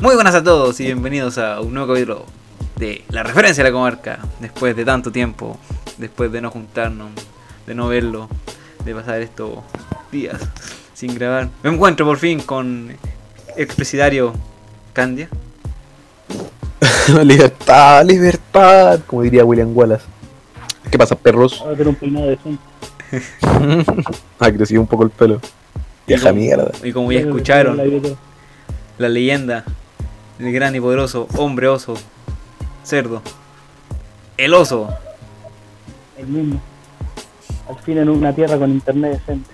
Muy buenas a todos y bienvenidos a un nuevo capítulo de La Referencia a la Comarca. Después de tanto tiempo, después de no juntarnos, de no verlo, de pasar estos días sin grabar. Me encuentro por fin con expresidario Candia. libertad, libertad, como diría William Wallace. ¿Qué pasa, perros? Ahora tener un peinado decente. Ha crecido un poco el pelo. Vieja mierda. Y como ya escucharon, la leyenda del gran y poderoso hombre oso, cerdo, el oso. El mismo. Al fin en una tierra con internet decente.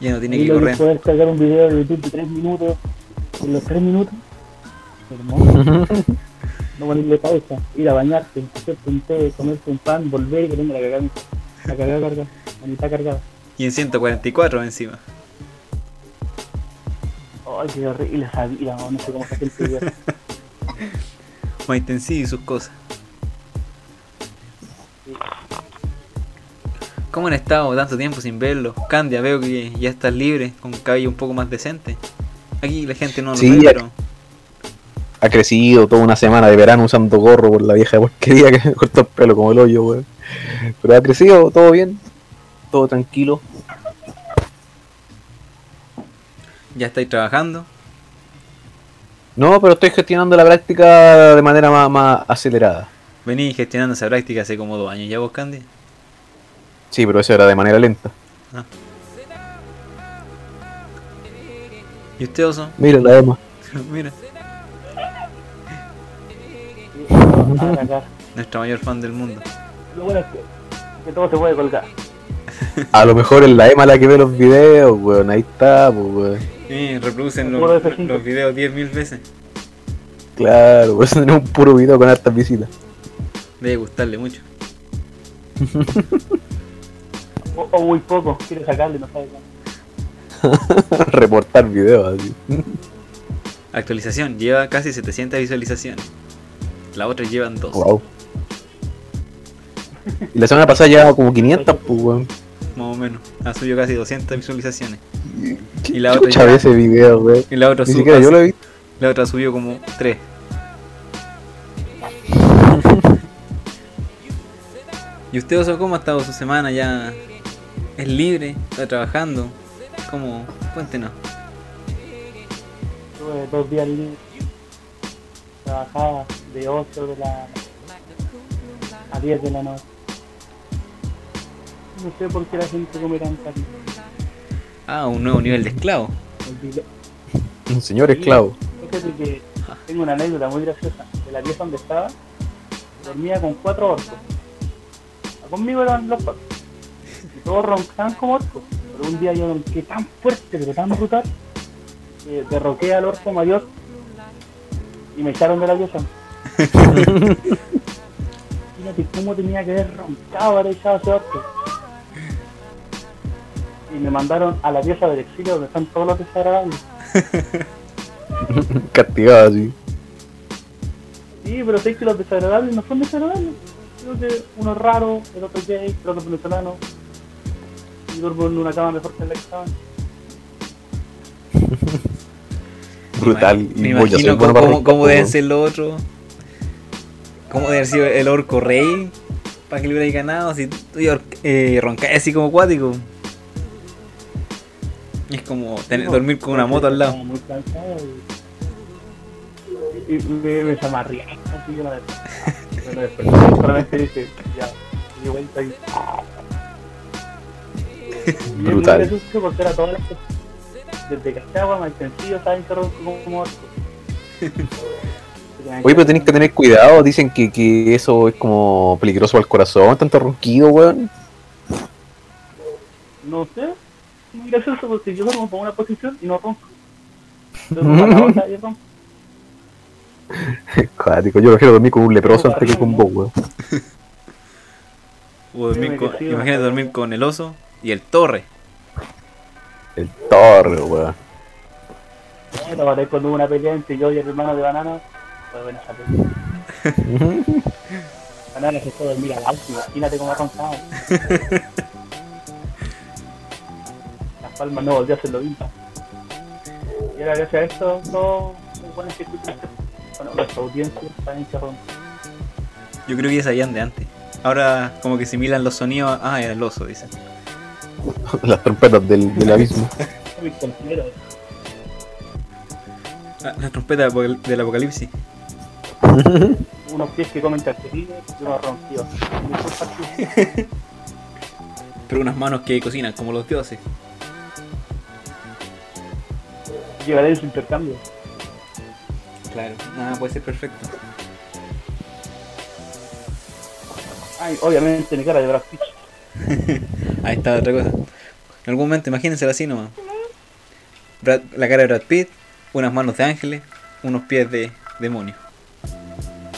Ya no tiene Y que correr. poder cargar un video de YouTube de 3 minutos. En los 3 minutos. Hermoso. no ponerle pausa. Ir a bañarte, hacerte un té, comerte un pan, volver y que tenga la cagada. La cagada cargada. La mitad cargada. Y en 144 encima. Ay, qué horrible esa vida, no, no sé cómo se hace el video. Maiten sí y sus cosas. ¿Cómo han estado tanto tiempo sin verlo? Candia, veo que ya estás libre, con cabello un poco más decente. Aquí la gente no lo Sí, ve, ya- pero Ha crecido toda una semana de verano usando gorro por la vieja porquería que me cortó el pelo como el hoyo, weón. Pero ha crecido, todo bien, todo tranquilo. Ya estáis trabajando. No, pero estoy gestionando la práctica de manera más, más acelerada. Vení gestionando esa práctica hace como dos años ya vos, Candia. Sí, pero eso era de manera lenta. ¿Y usted, Oso? Mira la Emma. Mira, nuestra mayor fan del mundo. Lo bueno es que, que todo se puede colgar. A lo mejor es la Emma la que ve los videos, weón. Ahí está, pues, weón. Sí, reproducen los, F5. los videos 10.000 veces. Claro, pues tenemos un puro video con hartas visitas. Debe gustarle mucho. O, o muy poco, quiere sacarle, no sabe. Reportar videos así. Actualización, lleva casi 700 visualizaciones. Las otras llevan dos. Wow. Y la semana pasada llevaba como 500, pues, weón. Más o menos. Ha subido casi 200 visualizaciones. ¿Qué Y la otra chucha ya- ve ese video, weón? Y la otra, Ni su- siquiera yo lo he visto. la otra subió como 3. ¿Y usted, Oso, cómo ha estado su semana? ¿Ya es libre? ¿Está trabajando? ¿Cómo? Cuéntenos. Tuve dos días libres. Trabajaba de 8 de la a 10 de la noche. No sé por qué la gente come tan caro. Ah, un nuevo nivel de esclavo. Un señor esclavo. Fíjate que tengo una anécdota muy graciosa. De la pieza donde estaba, dormía con cuatro orcos. Conmigo eran los cuatro. Y todos roncaban como orcos. Pero un día yo ronqué tan fuerte, pero tan brutal, que derroqué al orco mayor y me echaron de la pieza. Fíjate cómo tenía que haber roncado, haber echado a ese orco. Y me mandaron a la pieza del exilio donde están todos los desagradables. Castigado así. Sí, pero sé que los desagradables no son desagradables. Creo que uno es raro, el otro es gay, el otro es venezolano. Y duermo en una cama mejor que en la que estaban. Brutal. Me Y soy imagino bueno cómo, para cómo, cómo deben weón. ser los otros. ¿Cómo debe haber sido el orco rey? Para que le hubiera ganado. Si tú ya eh, roncas así como acuático. Es como tener- dormir con una moto al lado. Estaba muy cansado y, y me, me zamarría. Así yo no me desperté. Solamente dije, ya, y de vuelta y. Y es Brutal. muy gracioso porque era todas las. Desde Cachagua, Maltencillo, saben que ronco como, orco. Oye, pero tenéis que tener cuidado. Dicen que, que eso es como peligroso para el corazón. Tanto ronquido, weón. No sé, muy gracioso porque yo duermo por una posición y no ronco. Duermo para la otra y ronco. Cuático, yo prefiero dormir con un leproso antes que con vos, weón. Imagínate dormir con el oso y el torre. El torre, weón. Bueno, cuando hubo una pelea entre yo y el hermano de Banana, fue buena esa pelea. Banana se fue a dormir al auto, imagínate cómo ha roncado. Las palmas no volvió a hacer lo mismo. Y ahora gracias a esto, todos los buenos que escuchan, bueno, nuestra audiencia también se rompe. Yo creo que ya sabían de antes. Ahora como que similan los sonidos. Ah, era el oso, dicen. Las trompetas del, del abismo. Son mis compañeros. Ah, la trompeta apocal- del apocalipsis. Unos pies que comen calcetines y unos ronquidos. Muy. Pero unas manos que cocinan como los dioses. Llegaré en su intercambio. Claro, nada puede ser perfecto. Ay, obviamente mi cara de Brad Pitt. Ahí está otra cosa. En algún momento, imagínenselo así nomás. Brad- la cara de Brad Pitt, unas manos de ángeles, unos pies de demonio.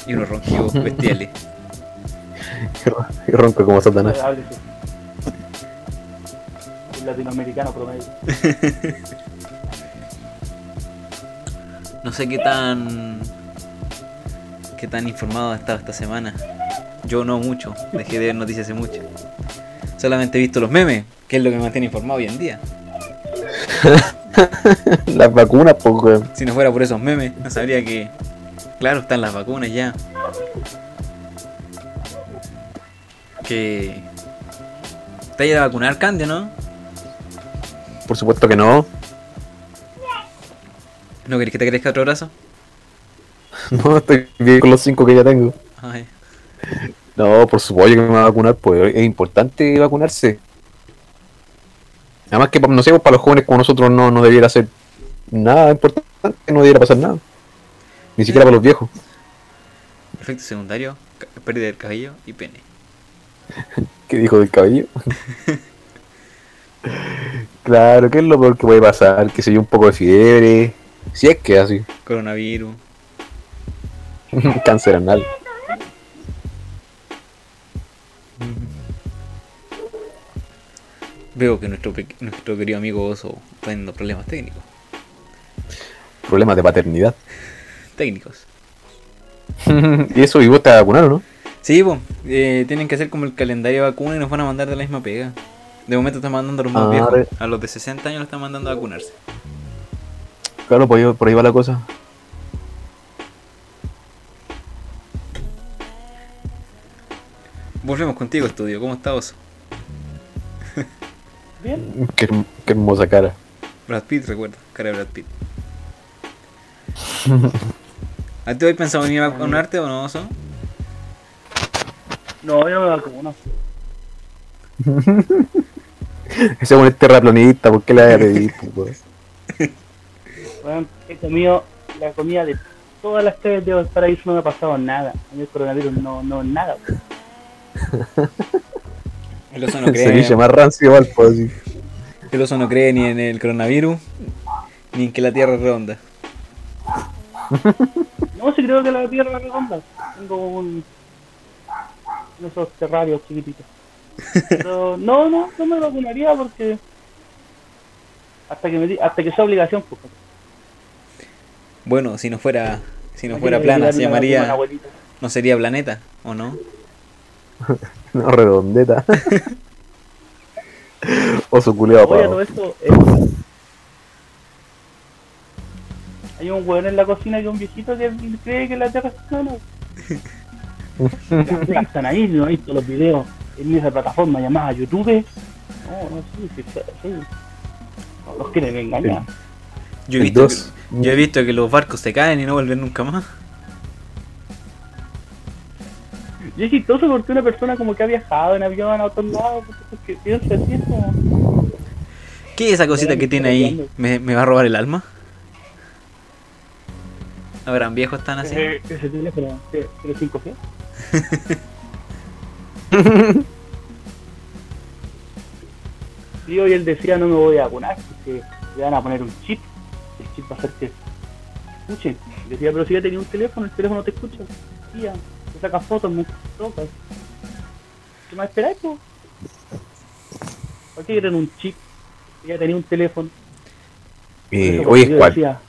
Y unos ronquidos bestiales. Y ronco como Satanás. El latinoamericano promedio. No sé qué tan. qué tan informado he estado esta semana. Yo no mucho, dejé de ver noticias hace mucho. Solamente he visto los memes, que es lo que me mantiene informado hoy en día. Las vacunas, pues. Si no fuera por esos memes, no sabría que. Claro, están las vacunas ya. Que. ¿Te vas a ir a vacunar, Candia, no? Por supuesto que no. ¿No querés que te crezca otro brazo? No, estoy bien con los cinco que ya tengo. Ay, No, por supuesto que me va a vacunar, pues es importante vacunarse. Además que, no sé, pues, para los jóvenes como nosotros no, no debiera ser nada importante, no debiera pasar nada. Ni siquiera para los viejos. efecto secundario, pérdida del cabello y pene. ¿Qué dijo del cabello? claro, ¿qué es lo peor que puede pasar? Que se yo un poco de fiebre. Si es que así. Coronavirus. Cáncer anal. Veo que nuestro, nuestro querido amigo Oso está teniendo problemas técnicos. Problemas de paternidad. Técnicos. y eso, y vos te vacunaron, ¿no? Sí, pues, eh, tienen que hacer como el calendario de vacuna y nos van a mandar de la misma pega. De momento están mandando a los más Ah, viejos. A los de 60 años los están mandando a vacunarse. Claro, por ahí, por ahí va la cosa. Volvemos contigo, estudio. ¿Cómo está Oso? Bien, Qué, qué hermosa cara. Brad Pitt, recuerda. Cara de Brad Pitt. ¿A ti hoy pensado venir a vacunarte o no, Oso? no, yo me vacuno. Ese con este terraplanista, ¿por qué le voy a pedir? Bueno, he comido la comida de todas las TVs de paraíso, no me ha pasado nada. A mí el coronavirus no, no, nada. El oso no cree. más rancio igual, pues así. El oso no cree ni en el coronavirus ni en que la Tierra es redonda. No, sí creo que la tierra es redonda. Tengo un... esos terrarios chiquititos. Pero no, no, no me vacunaría porque... Hasta que, me di- hasta que sea obligación, pues. Bueno, si no fuera si no fuera plana, se llamaría. No sería planeta, ¿o no? No, redondeta. Oso culeado, todo esto... eh, hay un hueón en la cocina es un viejito que cree que la tierra es plana. Están ahí, no he visto los videos en esa plataforma llamada YouTube. No, no, sí, sí, sí. sí. Los quieren engañar. Yo he visto yo he visto que los barcos se caen y no vuelven nunca más. Y es chistoso porque una persona como que ha viajado en avión a otros lados, porque piensa así, es como... ¿Qué es esa cosita que tiene ahí? ¿Me, me va a robar el alma? ¿Habrán viejos están así? Ese, ese teléfono, ¿tiene 5G? Sí, hoy él decía no me voy a vacunar porque le van a poner un chip. Chip va a hacer que decía, pero si ya tenía un teléfono, el teléfono te escucha. Tía, te saca fotos, me tocas. ¿Qué más esperáis, po? ¿Por qué quieren un chip? Si ya tenía un teléfono. Eh, yo ¿cuál? decía,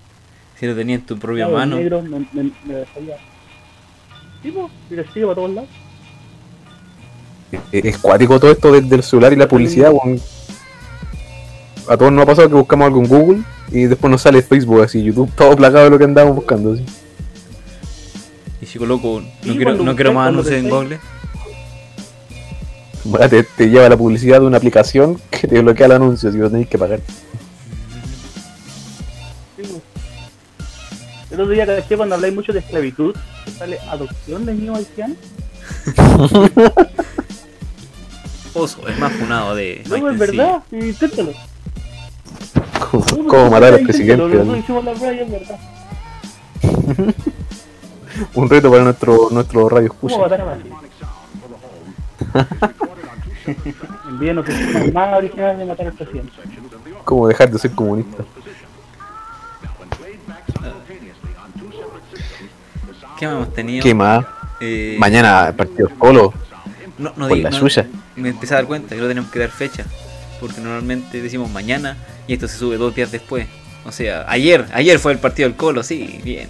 Si lo tenía en tu propia claro, mano. negro me, me, me dejaría. Sí, po, y le sigue para todos lados. Eh, Es cuático todo esto desde el celular y la publicidad, weón. A todos nos ha pasado que buscamos algo en Google y después nos sale Facebook, así, YouTube, todo plagado de lo que andábamos buscando. Así. Y chico loco, Sí, no quiero, no más anuncios en. Google. Bueno, te, te lleva la publicidad de una aplicación que te bloquea el anuncio, si lo tenéis que pagar. Pues. El otro día caché cuando habláis mucho de esclavitud, sale adopción de niños haitianos. Oso, es más funado de. No, es verdad, sí, inténtalo. Como no, matar al presidente. Un reto para nuestro, nuestro radio ¿Cómo escucha. matar a? Envíenos el más original de matar al presidente. Cómo dejar de ser comunista. ¿Qué más hemos tenido? ¿Qué más? Eh, Mañana partido Colo. No, no Por digo- la no- suya. Me empecé a dar cuenta que no tenemos que dar fecha. Porque normalmente decimos mañana y esto se sube dos días después. O sea, ayer, ayer fue el partido del Colo, sí, bien.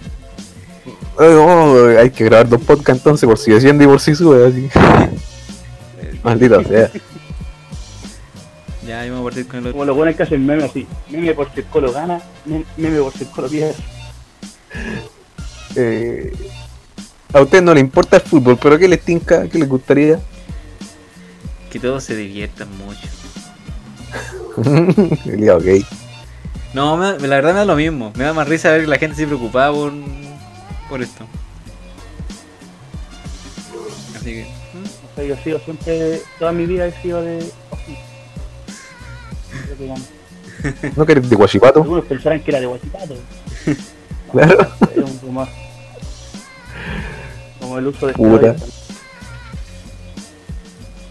Ay, oh, hay que grabar dos podcasts entonces por si desciende y por si sube así. Maldita sea. Ya vamos a partir con el otro. Como los buenos que hacen meme así. Meme por si el colo gana, mem- meme por si el colo pierde. Eh, a usted no le importa el fútbol, pero ¿qué les tinca? ¿Qué les gustaría? Que todos se diviertan mucho. El día, ok. No, me- la verdad me da lo mismo. Me da más risa ver que la gente se preocupaba por, por esto. Así que. ¿hmm? O sea, yo sigo siempre, toda mi vida he sido de. que. ¿No querés de Guachipato? Algunos pensarán que era de Guachipato. Claro. Es un rumor. Como el uso de Puta.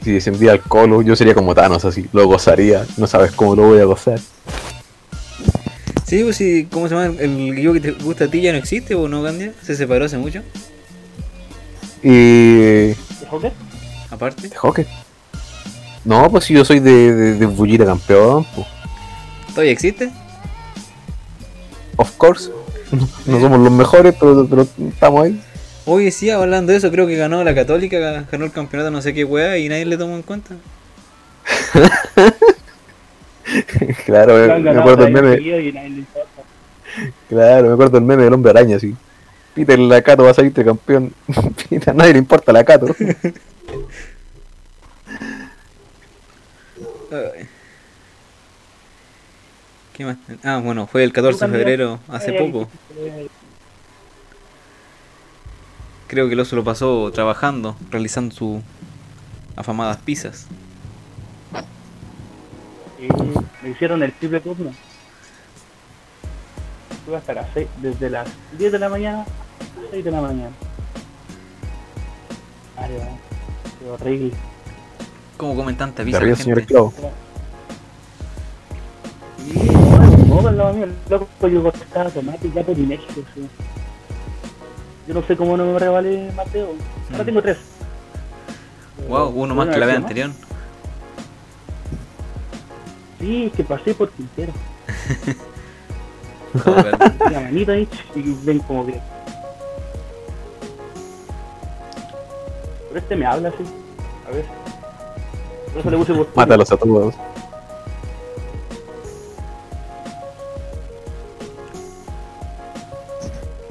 Si descendía al colo, yo sería como Thanos así. Lo gozaría. No sabes cómo lo voy a gozar. Sí, pues sí, ¿cómo se llama? El equipo que te gusta a ti ya no existe o no, Gandia? ¿Se separó hace mucho? Y. ¿De hockey? Aparte. ¿De hockey? No, pues si yo soy de, de, de Bullita campeón, pues. ¿Todavía existe? Of course. No somos los mejores, pero, pero estamos ahí. Oye, sí, hablando de eso, creo que ganó la Católica, ganó el campeonato no sé qué weá y nadie le tomó en cuenta. claro, me, me acuerdo el meme. seguidos y nadie le importa. Claro, me acuerdo el meme del hombre araña así. Peter Lacato va a salirte campeón. Peter, a nadie le importa Lacato. ¿Qué más? Ah, bueno, fue el 14 de febrero, hace poco. Creo que el oso lo pasó trabajando, realizando sus afamadas pizzas. Y me hicieron el triple turno. Estuve hasta las 6, desde las 10 de la mañana a las 6 de la mañana. Ay, va, qué horrible. ¿Cómo comen tanta ¿Te pizza? la ríes, señor gente? esclavo? Y no, no, al lado mío, el loco yo tomate y ya por sí. Yo no sé cómo no me revalé Mateo. Ahora Mm. tengo tres. Wow, uno más que la vez anterior. Sí, es que pasé por Quintero. Oh. La manita ahí y ven como que. Pero este me habla así. A ver. Por eso le puse por Mátalos a todos.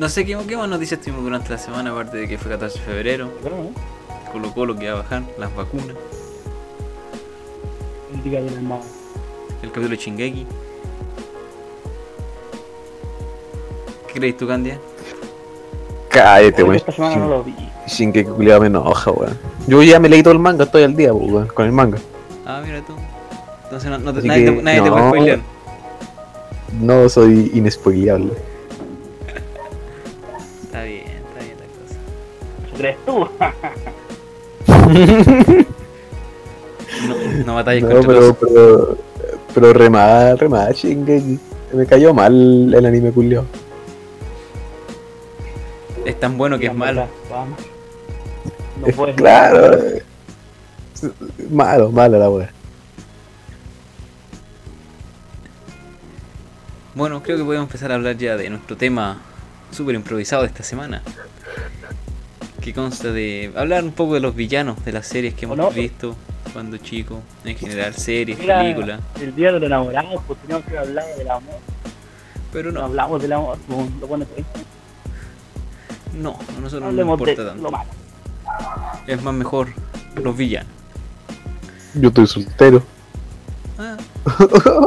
No sé qué, qué más noticias tuvimos durante la semana, aparte de que fue 14 de febrero, ¿no? Colo Colo que va a bajar, las vacunas, El día de la mamá. el capítulo de Chingeki. ¿Qué crees tú, Candia? Cállate, weón. Esta semana no lo vi. Shingeki culiado me enoja, weón. Yo ya me leí todo el manga, estoy al día, weón, con el manga. Ah, mira tú. Entonces no, no te- nadie, que, te, nadie te puede no. spoilear. No soy inespoileable. Crees tú? No, no batalles No, contra pero, pero, pero re mal, re mal, Shingeki. Me cayó mal el anime culiao. Es tan bueno que es malo. No Es puedes. claro. Malo, malo la weá. Bueno, creo que podemos empezar a hablar ya de nuestro tema súper improvisado de esta semana. Que consta de hablar un poco de los villanos de las series que hemos ¿O no? visto. cuando chico, en general, series, películas. el día de los enamorados, pues teníamos que hablar del amor. Pero No no, hablamos del amor, pues, lo pones ahí. no, a nosotros no nos Hablemos de importa lo tanto. malo. Es más mejor los villanos. Yo estoy soltero. Ah.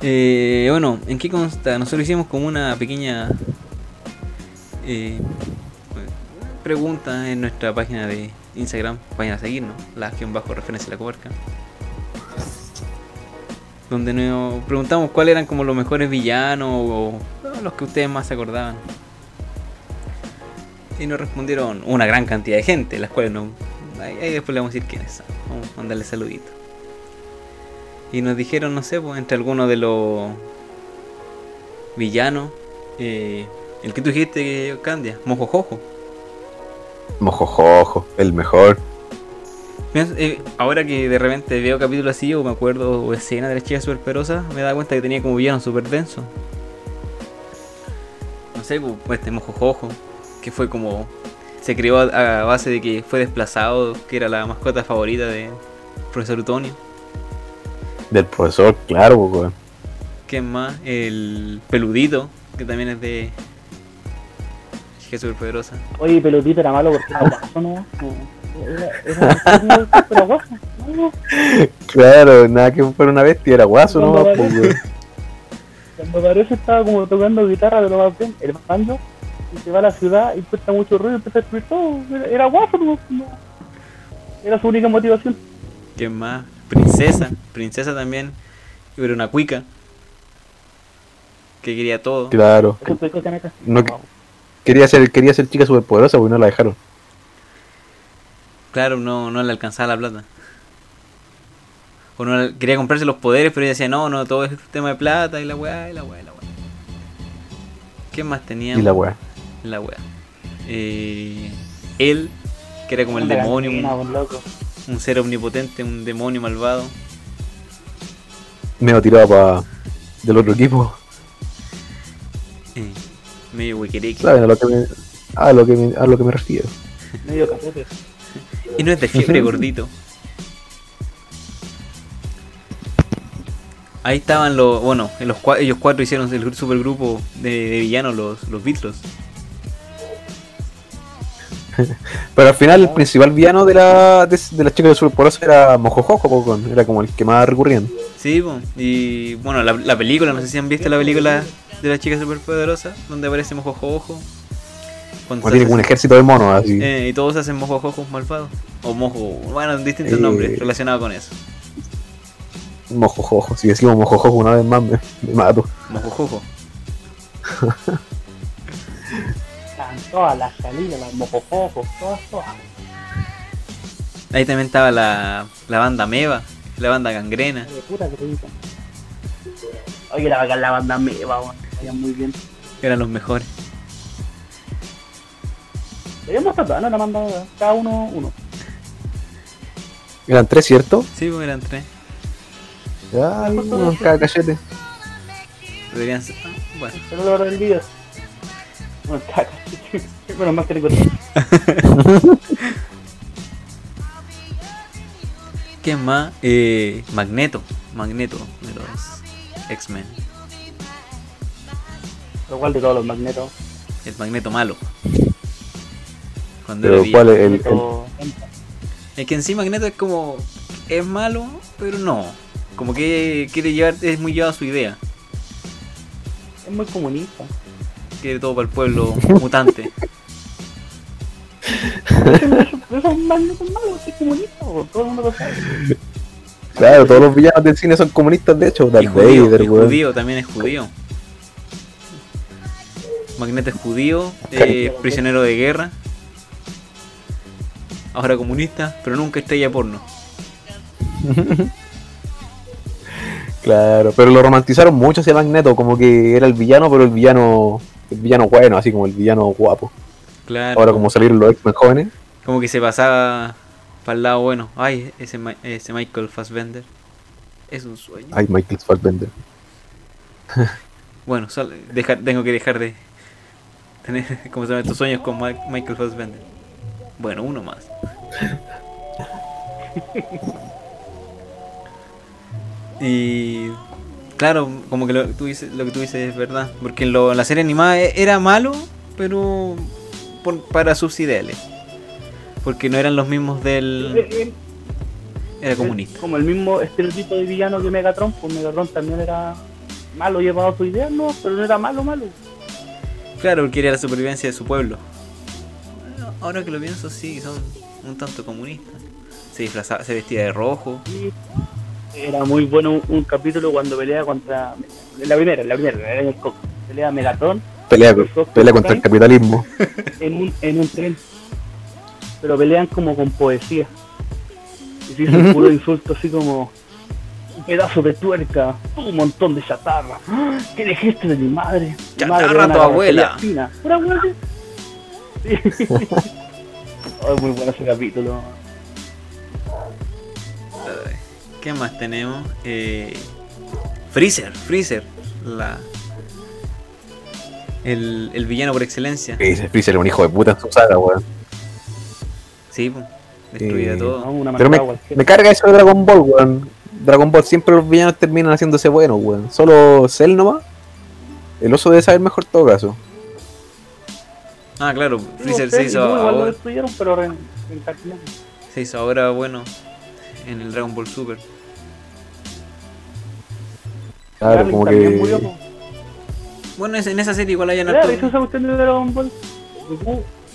Eh, bueno, ¿en qué consta? Nosotros hicimos como una pequeña eh, pregunta en nuestra página de Instagram, página a seguirnos, la acción bajo referencia a la comarca. Donde nos preguntamos cuáles eran como los mejores villanos o los que ustedes más se acordaban. Y nos respondieron una gran cantidad de gente, las cuales no. Ahí, ahí después le vamos a decir quiénes son. Vamos a mandarle saluditos. Y nos dijeron, no sé, pues, entre algunos de los villanos. eh, el que tú dijiste, Candia, Mojojojo. Mojojojo, el mejor. Eh, ahora que de repente veo capítulos así o me acuerdo o escenas de las chicas superperosas, me da cuenta que tenía como villano súper denso. No sé, pues este Mojojojo, que fue como. Se creó a, a base de que fue desplazado, que era la mascota favorita de profesor Utonio. Del profesor, claro, pues, weón. ¿Quién más? El peludito, que también es de. Chica superpoderosa. Oye, pelotito era malo porque era guaso, ¿no? No, Era, era, pero guaso. No, Claro, nada que fuera una bestia, era guaso, ¿no? Cuando Pues, aparece estaba como tocando guitarra de lo más bien, el banjo, y se va a la ciudad y cuesta mucho ruido y empieza a destruir todo. Era, era guapo, no. Era su única motivación. ¿Quién más? Princesa. Princesa también. Era una cuica. Que quería todo. Claro. No, que- quería ser, quería ser chica superpoderosa, porque no la dejaron. Claro, no, no le alcanzaba la plata. O no le- quería comprarse los poderes, pero ella decía, no, no, todo es tema de plata y la weá, y la weá, y la weá. ¿Qué más teníamos? Y la weá. La weá. Eh, él, que era como el demonio, un, ser omnipotente, un demonio malvado. Medio tirado para del otro equipo. Eh, medio huequereque. ¿Saben a lo que me, a lo que me, a lo que me refiero? Medio capote. Y no es de fiebre, gordito. Ahí estaban los. Bueno, en los, ellos cuatro hicieron el supergrupo de, de villanos, los, los Beatles. Pero al final el principal villano de la, de, de las chicas de superpoderosa era Mojojojo, era como el que más recurrían. Sí, y bueno, la, la película, no sé si han visto la película de la chica superpoderosa, donde aparece Mojojojo. Cuando Como se tiene como un ejército de monos así. Eh, y todos hacen Mojojojos malvados. O Mojo. Bueno, distintos Eh. nombres relacionados con eso. Mojojojo, si decimos Mojojojo una vez más me, me mato. Mojojojo. Todas las salidas, las mojojojos, todas, todas. Ahí también estaba la, la banda Meva, la banda Gangrena. De puta creíta. Oye, bacán la banda meva, Vayan muy bien. Eran los mejores. Deberíamos tatuar, la banda cada uno uno. Eran tres, ¿cierto? Sí, pues eran tres. Ay, uno en cada cachete. Deberían ser. ah, Bueno. Pero la verdad del video. Bueno, más que. ¿Quién más? Eh, Magneto. Magneto de los X-Men. Lo cual de todos los magnetos. El Magneto malo. Cuando Pero era ¿cuál villano. es el, el- Magneto- Es que en sí Magneto es como. Es malo, pero no. Como que quiere llevar. Es muy llevado a su idea. Es muy comunista. Quiere todo para el pueblo mutante. Pero esos magnetos malos, es comunista, todo el mundo lo sabe. Claro, todos los villanos del cine son comunistas, de hecho. Y Darth judío, Vader, y weón. judío, también es judío. Magneto es judío, eh, prisionero de guerra. Ahora comunista, pero nunca estrella porno. Claro, pero lo romantizaron mucho ese Magneto, como que era el villano, pero el villano, el villano bueno, así como el villano guapo. Claro. Ahora como salieron los X-Men jóvenes, Como que se pasaba para el lado bueno. Ay, ese, Michael Fassbender. Es un sueño. ay Michael Fassbender. Bueno, tengo que dejar de como se llaman estos sueños con Ma- Michael Fassbender. Bueno, uno más. Y claro, como que lo, tú dices, lo que tú dices es verdad. Porque lo- la serie animada e- era malo, pero por- para sus ideales. Porque no eran los mismos del... Era comunista. Como el mismo estereotipo de villano que Megatron, pues Megatron también era malo llevado a su idea, no, pero no era malo, malo. Claro, porque era la supervivencia de su pueblo. Bueno, Ahora que lo pienso, sí, son un tanto comunistas. Se disfrazaba, se vestía de rojo. Era muy bueno un, un capítulo cuando pelea contra. La primera, la primera, era en el coco. Pelea Megatron Pelea, pelea contra el capitalismo. en un, en un tren. Pero pelean como con poesía. Y se hizo un puro insulto así como. Un pedazo de tuerca, un montón de chatarra. ¡Ah! ¿Qué dijiste de mi madre? Mi Chatarra una tu abuela. fina. ¿Pura abuela? Sí. Oh, es muy bueno ese capítulo. ¿Qué más tenemos? Eh, Freezer, Freezer. La, el, el villano por excelencia. Freezer era un hijo de puta en su saga, weón. Sí, po, destruía Eh, todo. ¿no? Una Pero me, me carga eso de Dragon Ball, weón. Dragon Ball siempre los villanos terminan haciéndose buenos, weón. Solo Cell nomás. El oso debe saber mejor en todo caso. Ah, claro, Freezer se hizo, lo ahora, pero se hizo ahora bueno en el Dragon Ball Super. Claro, como que. Bueno, es- en esa serie igual hay Claro, eso esa cuestión de Dragon Ball.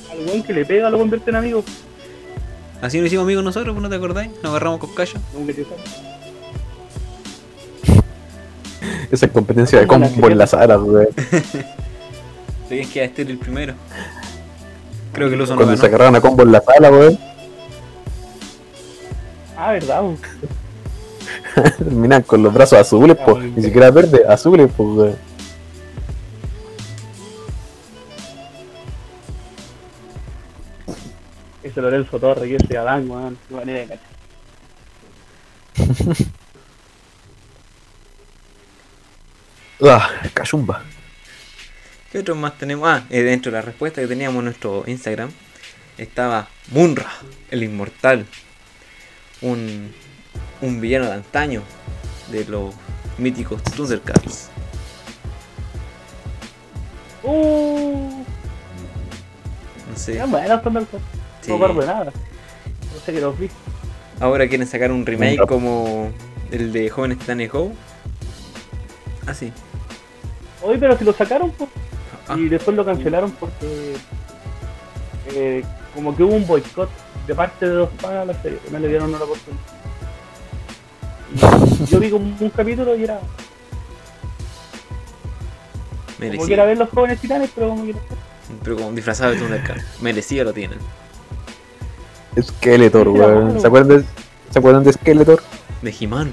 Al weón que le pega lo convierte en amigo. Así nos hicimos amigos nosotros, ¿no te acordáis? Nos agarramos con callo. Esa competencia de combo en la sala, weón. Tenías que este el primero. Creo que el no Cuando se ganó. agarraron a combo en la sala, weón. Ah, verdad, po. Terminan con los brazos azules, Ah, pues. muy Ni siquiera verdes, azules, pues, weón. Ese Lorenzo Torre, que ese Adán, weón. Qué manera de cachar. Ah, cachumba. ¿Qué otros más tenemos? Ah, eh, dentro de la respuesta que teníamos en nuestro Instagram estaba Munra, el inmortal. Un, un villano de antaño de los míticos Thundercats. Uh, No sé. ya bueno, Thundercats. Sí. No de nada. No sé que los vi. Ahora quieren sacar un remake como el de Jóvenes Titanes Go. Ah, sí. Oye, pero si lo sacaron, pues. Ah. Y después lo cancelaron porque. eh, como que hubo un boicot de parte de dos fans a la serie. No le dieron una oportunidad. Y yo vi como un capítulo y era. Como que Merecido. era ver los jóvenes titanes, pero como que. Pero como disfrazado de Thundercat. Merecido lo tienen. Skeletor, weón. ¿Se acuerdan de, ¿Se acuerdan de Skeletor? De He-Man.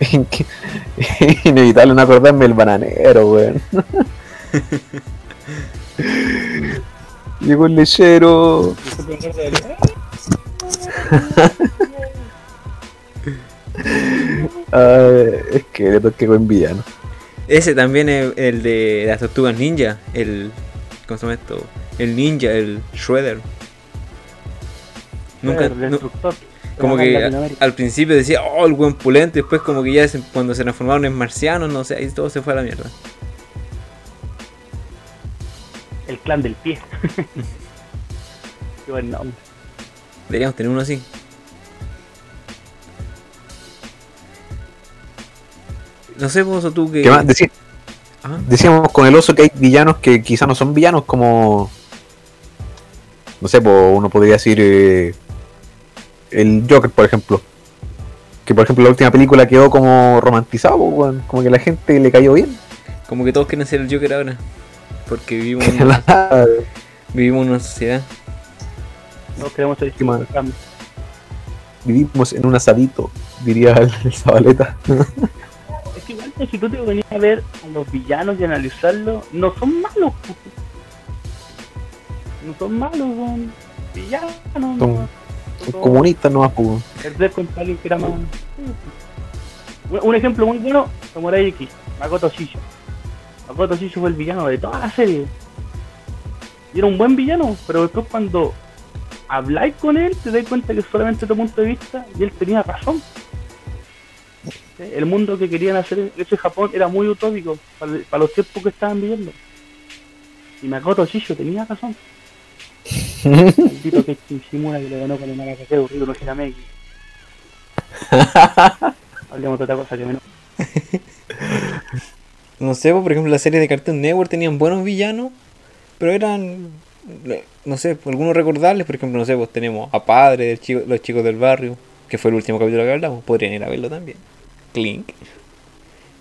Inevitable no acordarme del bananero, weón. Llegó el lechero. Ay, Skeletor, qué buen villano. Ese también es el de las tortugas ninja. El. ¿Cómo se llama esto? El ninja, el Shredder. Nunca. el. Como que al principio decía, oh, el buen pulente. Después, como que ya se- cuando se transformaron en marcianos, no sé, ahí todo se fue a la mierda. El clan del pie. Qué buen nombre. Deberíamos tener uno así. No sé vos o tú que. ¿Qué más? Decí- Ah, decíamos con el oso que hay villanos que quizás no son villanos, como. No sé, po, uno podría decir. eh, el Joker, por ejemplo. Que por ejemplo la última película quedó como romantizado, weón. como que la gente le cayó bien. como que todos quieren ser el Joker ahora. Porque vivimos en una, La- vivimos en una sociedad. No queremos ser. Vivimos en un asadito, diría el, el Zabaleta. Es que igual, si tú te venías a ver a los villanos y analizarlos, no son malos. No son malos, son villanos. Son- ¿no? Son comunistas nomás, po, weón. El alguien que era más. Un- ejemplo muy bueno, Samurai X, Makoto Shisho. Makoto Shisho fue el villano de toda la serie. Y era un buen villano, pero después cuando habláis con él, te das cuenta que es solamente tu punto de vista y él tenía razón. El mundo que querían hacer ese Japón era muy utópico para, para los tiempos que estaban viviendo. Y Makoto Shisho tenía razón. Maldito que Shimura que le ganó con el Rito no Hirameki. Hablemos de otra cosa que menos. No sé, pues, por ejemplo, la serie de Cartoon Network tenían buenos villanos, pero eran, no sé, algunos recordables. Por ejemplo, no sé, pues tenemos a Padre, chico, los chicos del barrio, que fue el último capítulo que hablamos, podrían ir a verlo también. Clink.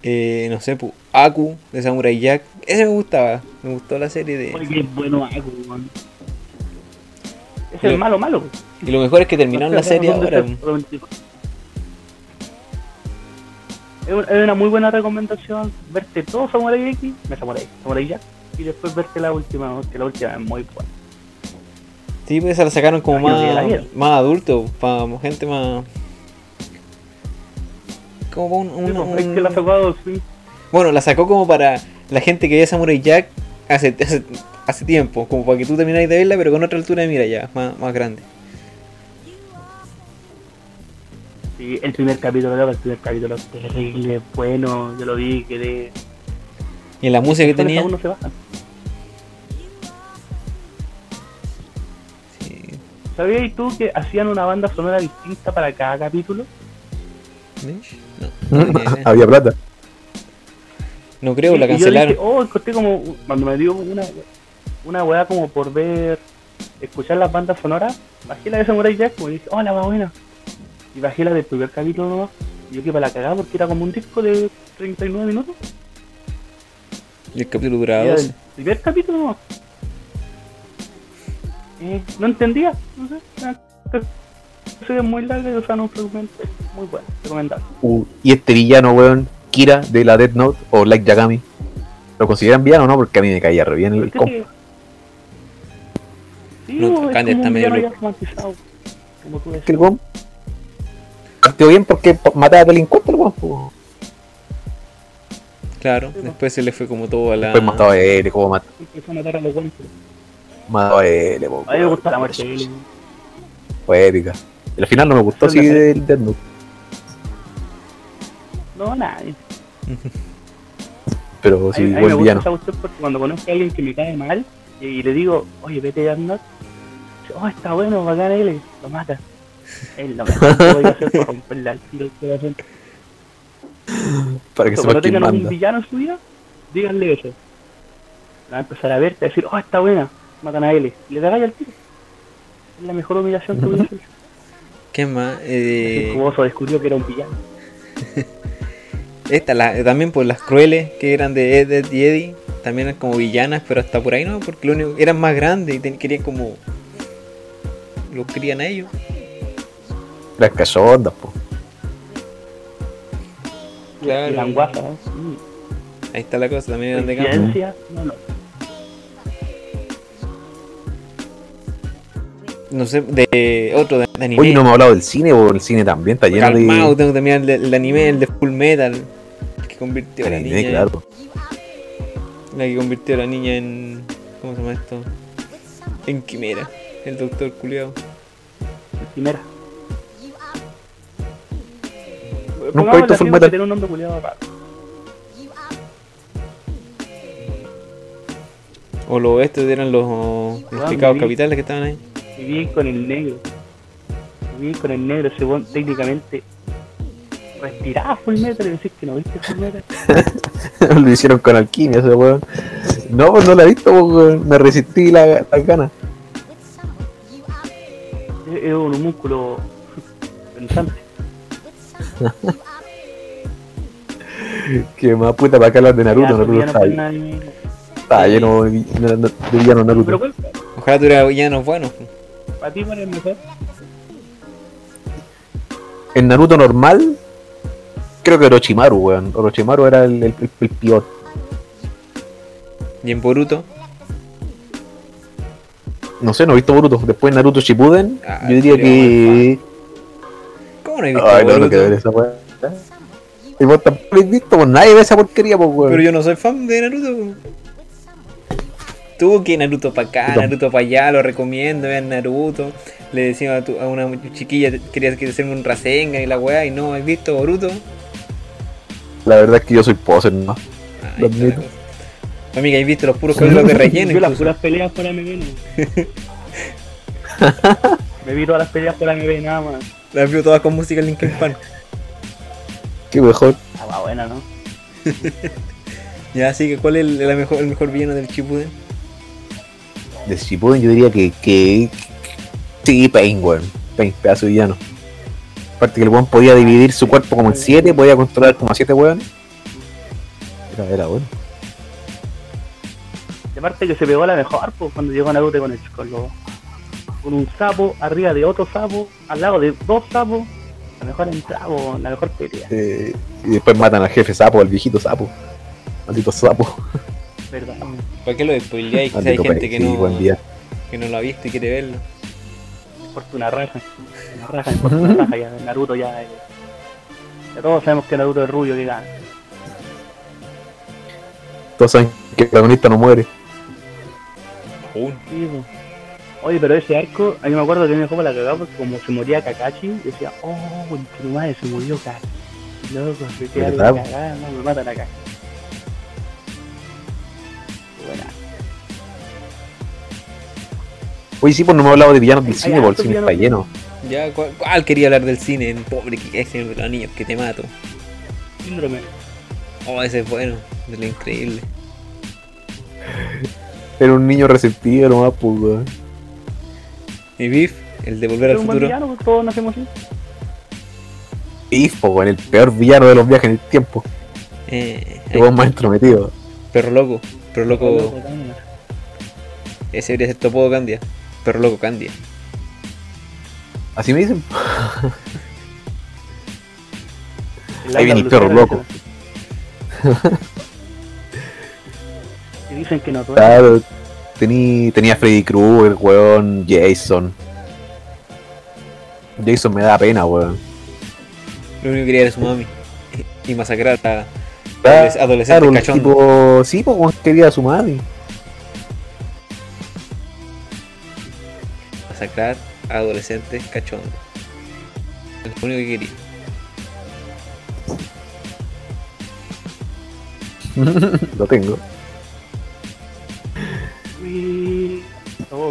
Eh, no sé, pues Aku, de Samurai Jack. Ese me gustaba, me gustó la serie de... Oye, qué bueno Aku. Es el malo malo. Y lo mejor es que terminaron la serie ahora. Es un- es una muy buena recomendación verte todo Samurai X, me Samurai, Samurai Jack, y después verte la última, que la última es muy buena. Sí, pues esa la sacaron como más, más adulto, para gente más... Como un, un- pues, es un- que la sacó sí. Bueno, la sacó como para la gente que veía Samurai Jack hace, hace, hace tiempo, como para que tú terminaras de verla, pero con otra altura de mira ya, más, más grande. Sí, el primer capítulo, loco, el primer capítulo terrible, bueno, yo lo vi, quedé... Y en la música que tenía. Uno se baja. Sí. ¿Sabías tú que hacían una banda sonora distinta para cada capítulo? No. Había plata. No creo, la Y- y yo cancelaron. dije, oh, encontré como, cuando me dio una, una weá como por ver, escuchar las bandas sonoras, bajé la de Samurai Jack y dije, oh, la weá buena. Y bajé la del primer capítulo nomás, y yo que para la cagada porque era como un disco de 39 minutos. Y el capítulo duraba era 12. del primer capítulo nomás. Eh, no entendía, no sé. una serie muy larga y usaron un fragmento muy bueno, recomendable. Uh, y este villano, weón, Kira de la Death Note o Like Yagami. ¿Lo consideran villano o no? Porque a mí me caía re bien el Porque comp. Sí, No, es Candy como está un medio villano ya loco. romantizado, como tú que decías. el weón partió bien porque mataba delincuentes, el weón. po. Claro, Sí, después se le fue como todo a la. Después mataba a él, como mat- empezó a matar a los buenos. mataba a él, po, A mí me gusta la muerte de él. Fue épica. Y al final no me gustó así del Death Note. No, nadie. Pero a sí, mí, a mí me gusta villano. esa cuestión porque cuando conozco a alguien que me cae mal y, y le digo, oye, vete a Oh, está bueno, bacán él, lo mata. Es lo mejor que voy a hacer para romperle al tiro el corazón. Para que Cuando quién tengan un villano en su vida, díganle eso. Va a empezar a verte, a decir, oh, está buena, matan a él. Y le pegáis al tiro. Es la mejor humillación que voy a hacer. ¿Qué más? El Eh, jugoso descubrió que era un villano. esta, la, también por las crueles que eran de Ed, Ed y Eddie. También eran como villanas, pero hasta por ahí no, porque lo único, eran más grandes y ten- querían como. Los querían a ellos. Las cachondas, po. Claro. Y la guasa, ¿no? Sí. Ahí está la cosa, también de campo. No, no. No sé, de otro de, de anime. Oye, no hemos hablado del cine, po. El cine también está lleno Calmao, de. tengo mirar el, de- el anime, el de Full Metal. El que convirtió a la anime, niña. claro. La que convirtió a la niña en. ¿Cómo se llama esto? En quimera. El doctor culiao. Primera. Nunca he visto Full Metal. Tiene un nombre culiado. O los estos eran los explicados vi. capitales que estaban ahí. Y bien con el negro. Y bien con el negro, ese weón técnicamente respiraba full metal y decís que no viste full metal. Lo hicieron con alquimia ese weón. No, pues no la he visto, po, weón. Me resistí la- las ganas. Es, un músculo pensante. Que más puta para acá hablar de Naruto. Ya, Naruto no está, anime. está lleno de, vi- de- de villanos Pero Naruto. Ojalá tuviera villanos buenos. para ti cuál es el mejor. En Naruto normal, creo que Orochimaru, weón. Orochimaru era el, el, el, el peor. Y en Boruto. No sé, no he visto Boruto. Después Naruto Shippuden, Ah, yo diría que... ¿Cómo no he visto Ay, no, no Boruto? quiero ver esa. Y vos tampoco lo has visto, pues nadie ve esa porquería, pues weón. Pero yo no soy fan de Naruto. tú que Naruto para acá, Naruto para allá, lo recomiendo, vean Naruto. Le decimos a, tu- a una chiquilla, querías que hacerme un Rasengan y la weá, y no, ¿has visto Boruto? La verdad es que yo soy poser, ¿no? Amiga, ¿has visto los puros capítulos de relleno? Yo las puras peleas por AMB, no. Me vi todas las peleas por AMB nada más. Las vio todas con música Linkin Park. Qué mejor. Estaba buena, ¿no? Ya, así que ¿cuál es el, mejor, el mejor villano del Shippuden? De Shippuden yo diría que, que sí, Pain, weón. Pain, pedazo de villano. Aparte que el weón podía dividir su cuerpo como en siete, podía controlar como a siete weones. Era, era bueno. Y aparte que se pegó a la mejor, pues, cuando llegó Naruto con, el, con, los- con un sapo arriba de otro sapo, al lado de dos sapos. La mejor entrada, la mejor pelea. Eh, y después matan al jefe sapo, al viejito sapo. Maldito sapo. ¿Verdad? ¿Para qué lo spoileáis? Hay gente que sí, no, buen día. que no lo ha visto y quiere verlo. Importa una raja. Una raja, importa una raja ya. Naruto ya. eh, ya todos sabemos que Naruto es rubio que gana. Todos saben que el protagonista no muere. Sí. Oye, pero ese arco, a mí me acuerdo que me dejó para la cagada porque como se moría Kakashi, decía, oh, el madre se murió Kakashi. Loco, se queda la cagada, no me matan acá. Buena. Oye, sí, pues no me he hablado de villanos del cine, porque el cine está lleno. Ya, ¿cuál, cuál quería hablar del cine? El pobre que es el de los niños que te mato. Síndrome. Oh, ese es bueno, de lo increíble. Era un niño resentido nomás, pues, weón. Y Biff, el de volver al un futuro. villano, pues, todos nacemos así. Weón, el peor villano de los viajes en el tiempo. Eh, El weón más entrometido. perro loco, perro loco. Ese debería ser Topodo Candia. Perro loco Candia. Así me dicen. Ahí viene el perro loco. Dicen que no duele. Claro, tení, tenía Freddy Krueger, weón, Jason. Jason me da pena, weón. Lo único que quería era su mami. Y masacrar a Claro, adoles- adolescentes cachondos. tipo, sí, pues quería a su madre. Masacrar a adolescentes cachondos. Es lo único que quería. Lo tengo.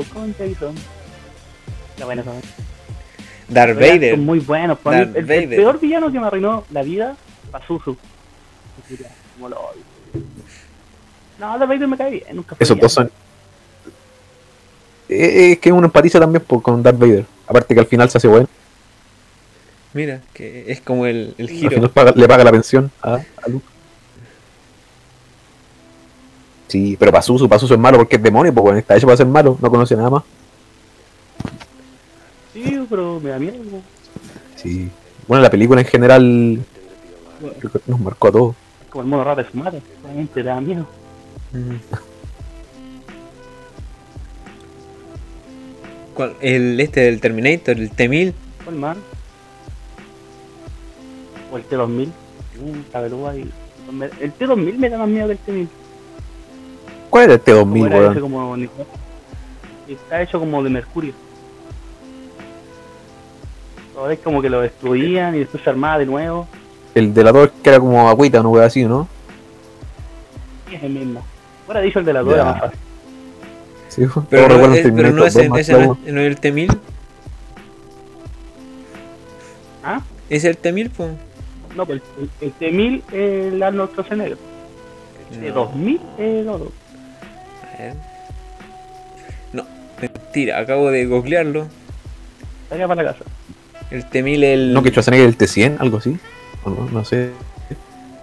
Con Jason. La buena esa. Darth Vader. Son muy buenos. Para mí, el, peor villano que me arruinó la vida, Pazuzu. Como lo odio. No, Darth Vader me cae bien. Nunca fue Esos dos son. Es que uno empatiza también por, con Darth Vader. Aparte que al final se hace bueno. Mira, que es como el, el Al giro. final paga- le paga la pensión a, a Luke. Sí, pero Pazuzu, Pazuzu es malo porque es demonio, pues bueno, está hecho para ser malo, no conoce nada más. Sí, pero me da miedo. Sí. Bueno, la película en general creo que nos marcó a todos. Como el mono raro de su madre. Realmente da miedo. Mm. ¿Cuál? El este del Terminator, el T-1000. ¿Cuál más? O el T2000. Uh, cabelúa y... El T2000 me da más miedo que el T1000. ¿Cuál era este Como 2000, era weón? como... Está hecho como de mercurio. Todo es como que lo destruían y después se armaba de nuevo. El de la torre que era como agüita, no así, ¿no? Y es el mismo. Fuera dicho el de la dos era más fácil. Sí, weón. Pero, no, es, pero no es 2 el, más ese la no, es- el T-1000. ¿Ah? ¿Es el T-1000? po? No, pues el, el T1000 es el Arnold Schwarzenegger. El No. 2000 es el otro. Ver. No, mentira, acabo de googlearlo. Salga para la casa. El T-1000 el... No, que Schwarzenegger el T100, algo así. No, no sé.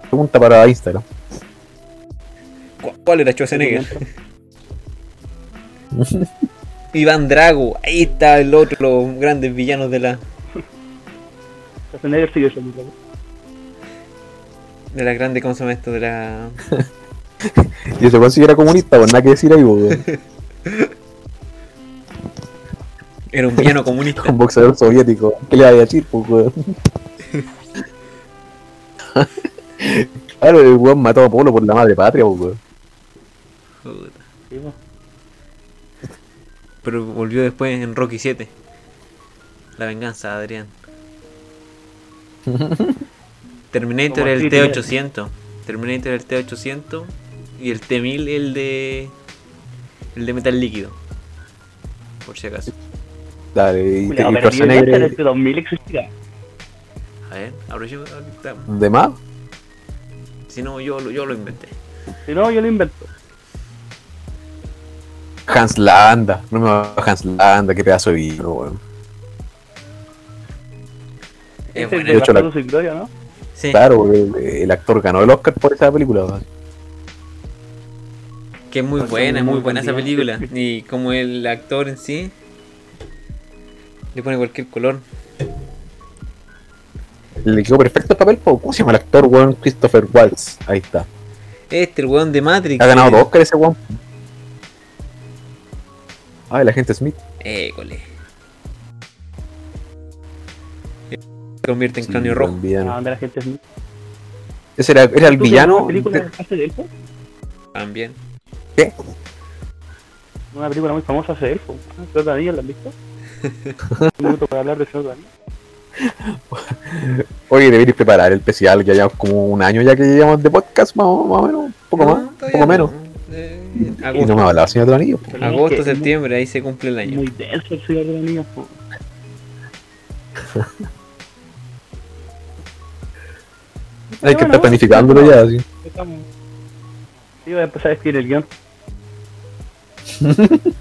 Pregunta para Instagram. ¿Cu- ¿Cuál era Schwarzenegger? Iván Drago, ahí está el otro, los grandes villanos de la Schwarzenegger sigue siendo de la grande, ¿cómo se llama esto? De la Y ese weón sí era comunista, pues nada que decir ahí, weón. era un villano comunista. Un boxeador soviético. ¿Qué le va a decir, pues, weón? claro, el weón mató a Polo por la madre patria, pues, weón. Pero volvió después en Rocky 7. La venganza Adrián. Terminator el así, T800. Terminator el T800 y el T1000 el de el de metal líquido. Por si acaso. Dale, y, Cuidado, y pero este desde 2000 existirá. A ver, aprovecho ahorita. de más. Si no, yo, lo- yo lo inventé. Si no, yo lo invento. Hans Landa, no me va Hans Landa, qué pedazo de vino, weón. Es Este es buena. de hecho, la- Gloria, ¿no? Sí, Claro, el, el actor ganó el Oscar por esa película. Que es muy Porque buena, es muy muy buena esa película. Y como el actor en sí le pone cualquier color. Le quedó perfecto el papel, po. ¿cómo se llama el actor, weón? Christopher Waltz. Ahí está. Este, el weón de Matrix. Ha ganado dos Oscar ese weón. Ay, la gente Smith. École. Se convierte en Sí, cráneo rojo. ¿A villano. dónde la gente es muy- Ese era, era el ¿Tú villano. de- de? También. ¿Qué? Una película muy famosa hace de elfo. Señor de Anillos, ¿la has visto? Un minuto para hablar de Señor de Anillos. Oye, deberíais preparar el especial, ya llevamos como un año ya que llevamos de podcast, más, o- más o menos, un poco No, más, un poco no. menos. Eh, Y no me agosto, ha hablado, señor del anillo. po. Pero agosto, es que es septiembre, ahí se cumple el año. Muy denso el Señor de los Anillos. po. Hay que Bueno, estar planificándolo ya, así. Estamos. Sí, voy a empezar a escribir el guion.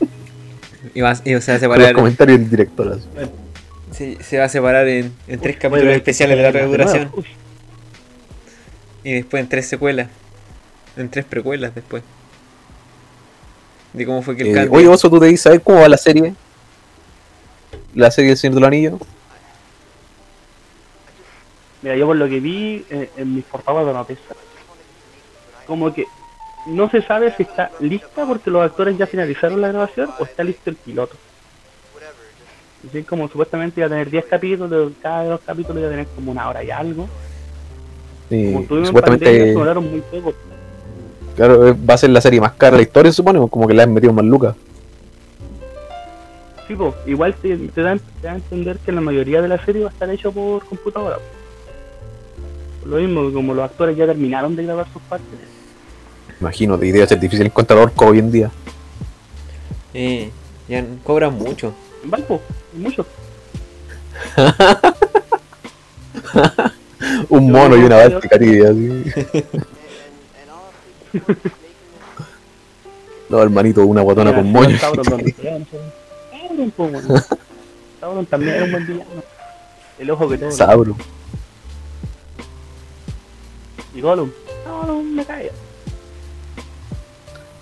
Y va, y se va a Con los separar, comentarios del director, así. se, se va a separar en, en tres capítulos especiales de larga duración. Y después en tres secuelas. En tres precuelas después. De cómo fue que el Eh, Candy- oye, Oso, ¿tú te dices cómo va la serie? La serie del Señor del Anillo. Mira, yo por lo que vi eh, en mis portadas de noticias, como que no se sabe si está lista porque los actores ya finalizaron la grabación o está listo el piloto. Así como supuestamente iba a tener 10 capítulos, cada de los capítulos iba a tener como una hora y algo. Como tuvimos en pandemia, supuestamente, se duraron muy poco. claro, eh, va a ser la serie más cara de la historia, se supone, como que le han metido más lucas. Sí, po, igual te, te, da, te da a entender que la mayoría de la serie va a estar hecho por computadora. Por lo mismo, como los actores ya terminaron de grabar sus partes. Imagino, y debe ser difícil encontrar orco hoy en día. Eh, ya cobran mucho. En Valpo, hay muchos. Un mono y una báltica, tío, así. No, hermanito, una Mira, con moño. Sauron. Sauron. Sauron también era un buen villano. El ojo que todo. Sabro. Y Gollum. No, no me cae.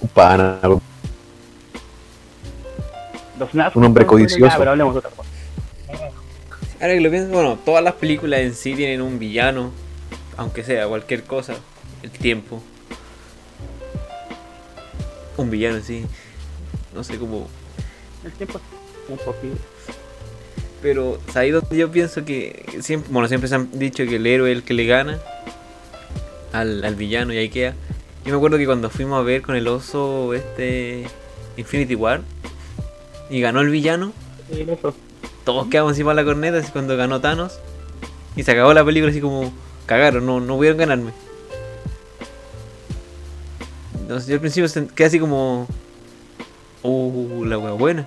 Un pana. Los Un hombre codicioso. Pero hablemos de otra cosa. Ahora que lo pienso, bueno, todas las películas en sí tienen un villano. Aunque sea cualquier cosa. El tiempo. Un villano en sí. No sé cómo. El tiempo es un poquito. Pero ahí donde yo pienso que siempre, bueno, siempre se han dicho que el héroe es el que le gana al, al villano y ahí queda. Yo me acuerdo que cuando fuimos a ver con el oso este Infinity War y ganó el villano, Sí, todos quedamos encima de la corneta así cuando ganó Thanos y se acabó la película así como cagaron, no, no pudieron ganarme. Entonces yo al principio quedé así como Uh, la wea buena.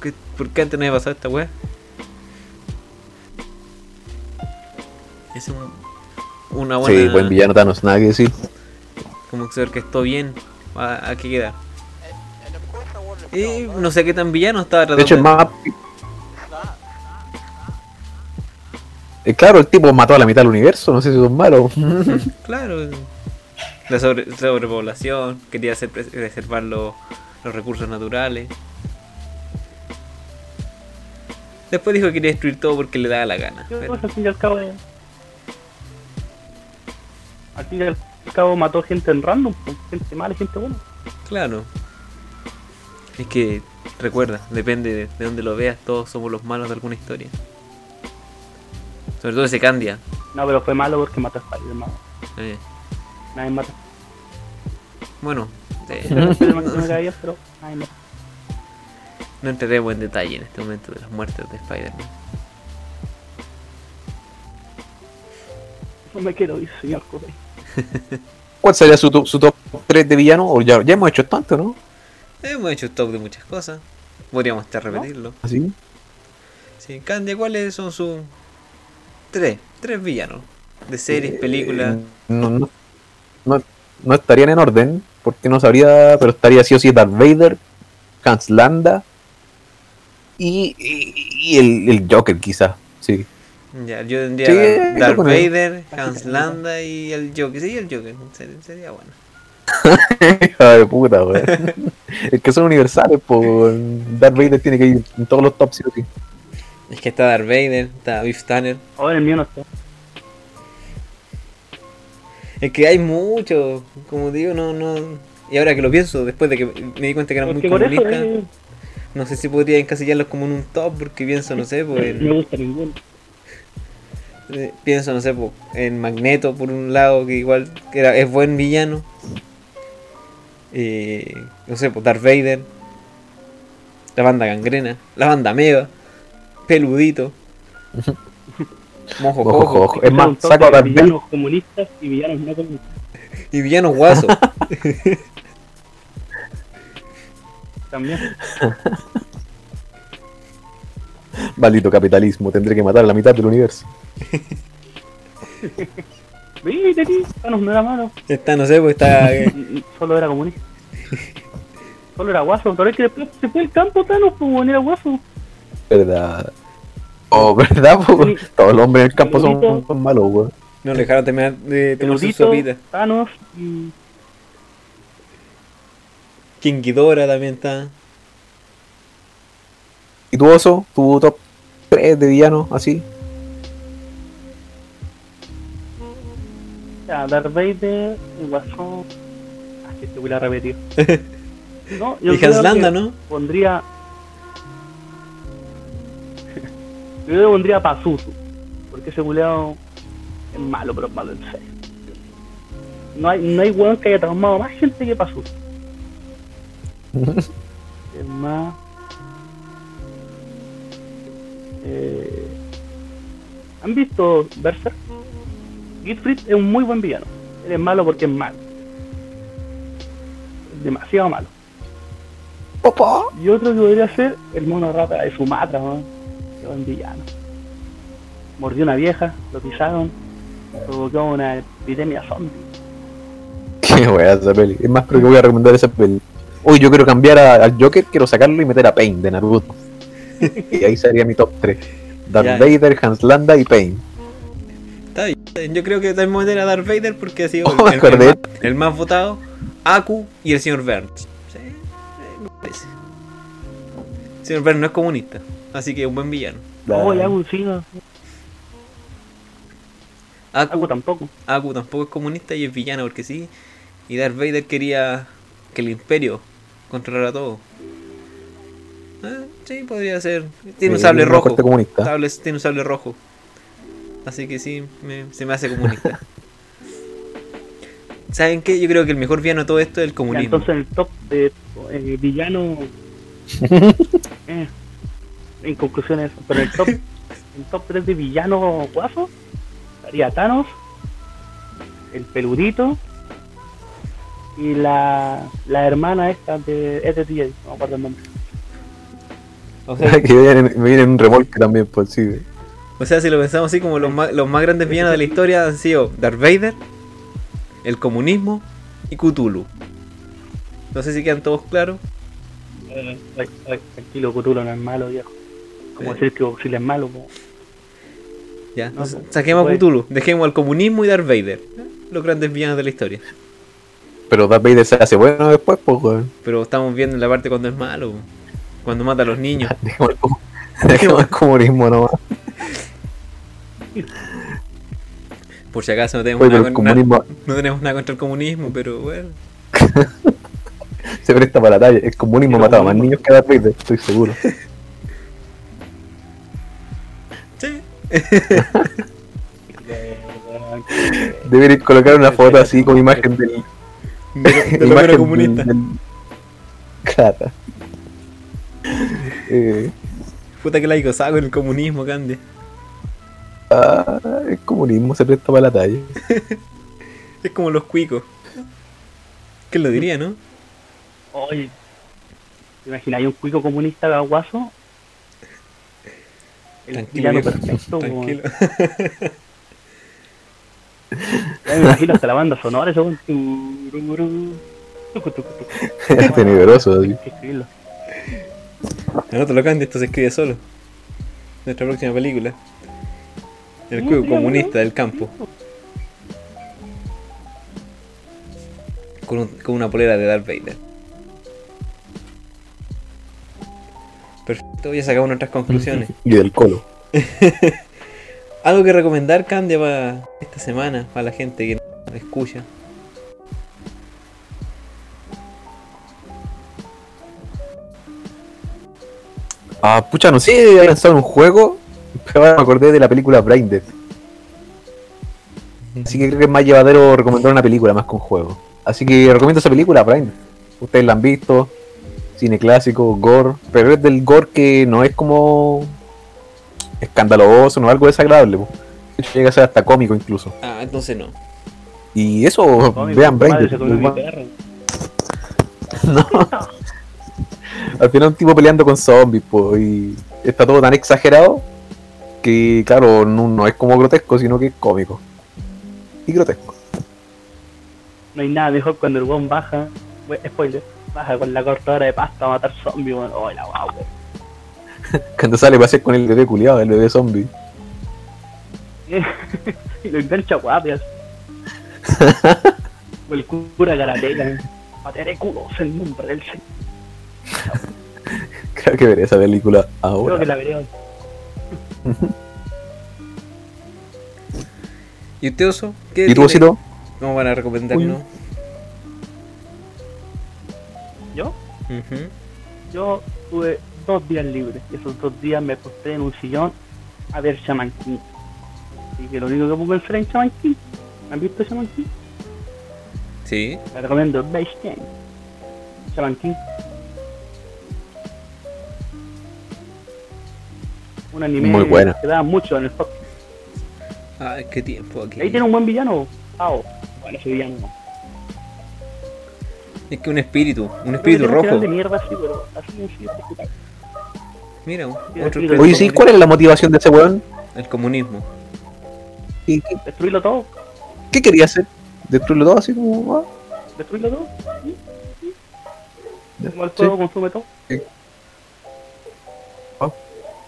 ¿Qué- ¿Por qué antes no había pasado esta wea? Es un, una buena. Sí, buen villano Thanos, nada que decir. Como que se orquestó bien. ¿A, a qué queda? Y no sé qué tan villano estaba tratando De hecho, es más. Eh, claro, el tipo mató a la mitad del universo, no sé si son malos. Claro. La sobre- sobrepoblación, quería hacer pres- preservar los, los recursos naturales. Después dijo que quería destruir todo porque le daba la gana. Yo, pero- pues, al fin y al cabo. Al fin y al cabo mató gente en random, pues, gente mala y gente buena. claro. Es que, recuerda, depende de, de dónde lo veas, todos somos los malos de alguna historia. Sobre todo ese Candia. No, pero fue malo porque mató a Spider-Man. eh, Nadie mata. bueno, eh, no entraremos en detalle en este momento de las muertes de Spider-Man. No me quiero ir, señor Copey. ¿Cuál sería su, to- su top 3 de villano? O ya, ya hemos hecho tanto, ¿no? Hemos hecho top de muchas cosas. Podríamos hasta repetirlo. Así. Sí, Candia, ¿cuáles son sus tres? Tres villanos. De series, películas. Eh, No, no, no, no estarían en orden, porque no sabría, pero estaría sí o sí Darth Vader, Hans Landa y, y- y el, el Joker, quizás. Sí. Ya, yo tendría Sí, Darth. Vader, Hans Landa y el Joker. Sí, el Joker. Sería, sería bueno. Hija de puta, weón. Es que son universales, pues Darth Vader tiene que ir en todos los tops, sí o sí. Es que está Darth Vader, está Beef Tanner. Ahora el mío no está. Es que hay muchos, como digo, no, no. Y ahora que lo pienso, después de que me di cuenta que eran muy eso comunistas, eh, no sé si podría encasillarlos como en un top, porque pienso, no sé, pues, no me gusta ninguno. Eh, pienso, no sé, en Magneto por un lado, que igual que era, es buen villano. Eh, no sé, pues Darth Vader, la banda gangrena, la banda Mega, peludito, mojo Ojo, cojo, ojo. Es más, saco a de Darth Vader. villanos comunistas y villanos no comunistas. y villanos guaso. También. Maldito capitalismo, tendré que matar a la mitad del universo. Viste Thanos no era malo. Está, no sé, pues está. eh, Solo era comunista. Solo era guaso. Pero es que después se fue el campo Thanos, pues bueno, era guaso. ¿Verdad? Oh, ¿verdad? po? Todos los hombres en el campo son, son malos, weón. no le dejaron terminar de tomar su sopita. Thanos y King Ghidorah también está. ¿Y tu oso? ¿Tu top 3 de villanos así? Ya, Darth Vader, el Guasón. Ah, que te voy a repetir. No, yo Y creo Hans Landa, que ¿no? Pondría. yo que pondría Pazuzu. Porque ese culeado es malo, pero es malo en serio. No hay, no hay weón que haya traumado más gente que Pazuzu. Es más. Eh, ¿Han visto Berserk? Gitfried es un muy buen villano. Él es malo porque es malo. Es demasiado malo. ¡Papá! Y otro que podría ser el mono rata de Sumatra, weón. Qué buen villano. Mordió una vieja, lo pisaron, provocó una epidemia zombie. Qué wea esa peli. Es más, creo que voy a recomendar esa peli. Uy, yo quiero cambiar a- al Joker, quiero sacarlo y meter a Pain de Naruto. y ahí sería mi top 3. Darth Ya. Vader, Hans Landa y Pain. Está bien. Yo creo que también meter a Darth Vader porque ha sido Oh, el, más, el más votado. Aku y el señor Burns. Sí, me parece. El señor Burns no es comunista, así que es un buen villano. Oh, ya Gulcino. Aku, Algo tampoco. Aku tampoco es comunista y es villano porque sí. Y Darth Vader quería que el imperio controlara todo. Ah, sí, podría ser. Tiene un Eh, sable rojo. Sable- tiene un sable rojo. Así que sí, me- se me hace comunista. ¿Saben qué? Yo creo que el mejor villano de todo esto es el comunismo. entonces el top de eh, villano. eh, en conclusión eso. Pero el top, el top 3 de villano guaso estaría Thanos, el peludito y la, la hermana esta de STJ, no me acuerdo el nombre. O sea, que viene, me viene en un remolque también, pues sí. O sea, si lo pensamos así, como los más, los más grandes villanos de la historia han sido Darth Vader, el comunismo y Cthulhu. No sé si quedan todos claros. Eh, tranquilo, Cthulhu no es malo, viejo. Como Eh. decir que Godzilla es malo, po. Ya, No, pues, saquemos a. Cthulhu, dejemos al comunismo y Darth Vader. Los grandes villanos de la historia. Pero Darth Vader se hace bueno después, pues, weón. Pero estamos viendo en la parte cuando es malo. Cuando mata a los niños. Dejemos el, comu- dejemos el comunismo nomás. Por si acaso no tenemos, Oye, nada, comunismo no tenemos nada contra el comunismo, pero bueno. se presta para la talla. El comunismo mataba más niños que Darth Vader, estoy seguro. Sí. Deberían colocar una foto así con imagen del. De, de imagen comunista. del- Claro. Eh, Puta que la gozado con el comunismo, Candy. Ah, el comunismo se presta para la talla. Es como los cuicos. ¿Quién lo diría, no? Oye, ¿te imagináis un cuico comunista gaguazo? El Tranquilo, villano perfecto. como- Tranquilo. Ya me imagino hasta la banda sonora, eso. Es tenebroso. así. Hay que escribirlo. Anótalo, Candy, esto se escribe solo. Nuestra próxima película. El Sí, sí, comunista sí. del campo. Con, un- con una polera de Darth Vader. Perfecto, ya sacamos nuestras conclusiones. Y del colo. ¿Algo que recomendar, Candia, para esta semana? Para la gente que nos escucha. Ah, pucha, no sé, había lanzado un juego, pero ahora me acordé de la película Braindead. Así que creo que es más llevadero recomendar una película más que un juego. Así que recomiendo esa película, Braindead. Ustedes la han visto, cine clásico, gore, pero es del gore que no es como escandaloso, no es algo desagradable. po. Llega a ser hasta cómico incluso. Ah, entonces no. Y eso, vean Braindead. No. Al final un tipo peleando con zombies, pues, y está todo tan exagerado que, claro, no, no es como grotesco, sino que es cómico. Y grotesco. No hay nada mejor cuando el weón baja, we- spoiler, baja con la cortadora de pasta a matar zombies, weón. Oh, la guau. Cuando sale va a ser con el bebé culiado, el bebé zombie. y lo engancha guapias. o el cura karateka. Mataré culos en nombre del Señor. Creo que veré esa película Creo ahora. que la veré hoy. ¿Y usted, Oso? ¿Qué ¿Y tú, Osito? ¿Cómo van a recomendarnos? ¿Yo? Yo tuve dos días libres. Y esos dos días me postré en un sillón a ver Shaman King. Así que lo único que puedo pensar en Shaman King. ¿Han visto Shaman King? Sí. Le recomiendo Base Game. Shaman King. Un anime Muy buena. que da mucho en el Fox. Ah, qué tiempo aquí. Ahí tiene un buen villano. Ao. Bueno, ese villano no. Es que un espíritu, un espíritu rojo. de mierda así, pero así sí es espectacular. Mira, Sí, otro sí, Oye, sí, ¿cuál es la motivación de ese weón? El comunismo. ¿Qué, qué, Destruirlo todo. qué quería hacer? ¿Destruirlo todo así como.? ah? Destruirlo todo. ¿sí? Ya, Como el sí. fuego consume todo.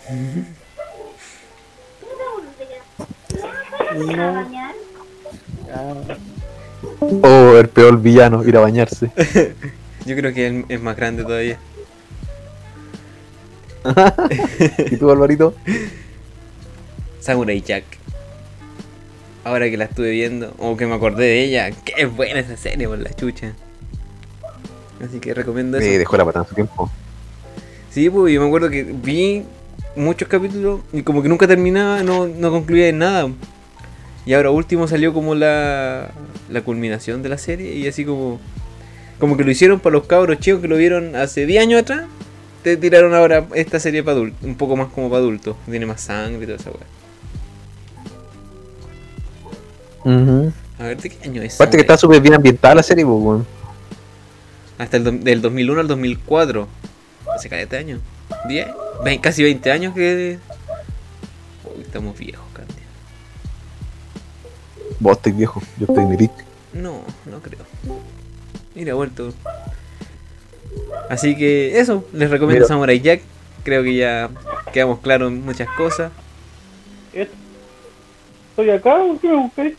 No. Oh, el peor villano, ir a bañarse. Yo creo que él es más grande todavía. ¿Y tú, Alvarito? Samurai Jack. Ahora que la estuve viendo, o que me acordé de ella, qué buena esa serie por la chucha. Así que recomiendo eso. Me dejó la patada en su tiempo. Sí, pues yo me acuerdo que vi muchos capítulos y como que nunca terminaba, no, no concluía en nada. Y ahora último salió como la, la culminación de la serie y así como como que lo hicieron para los cabros chicos que lo vieron hace 10 años atrás. Te tiraron ahora esta serie para adultos, un poco más como para adultos. Tiene más sangre y toda esa weá. A ver, ¿de qué año es? Aparte que está súper bien ambientada la serie, pues. Hasta el del 2001 al 2004. Hace caleta de años. 10, Ve- casi 20 años que... Uy, estamos viejos, Candia. Vos estáis viejo, yo estoy en mi. No, no creo. Mira, vuelto. Así que eso, les recomiendo Mira. Samurai Jack. Creo que ya quedamos claros en muchas cosas. Estoy acá, ¿por qué me busqué?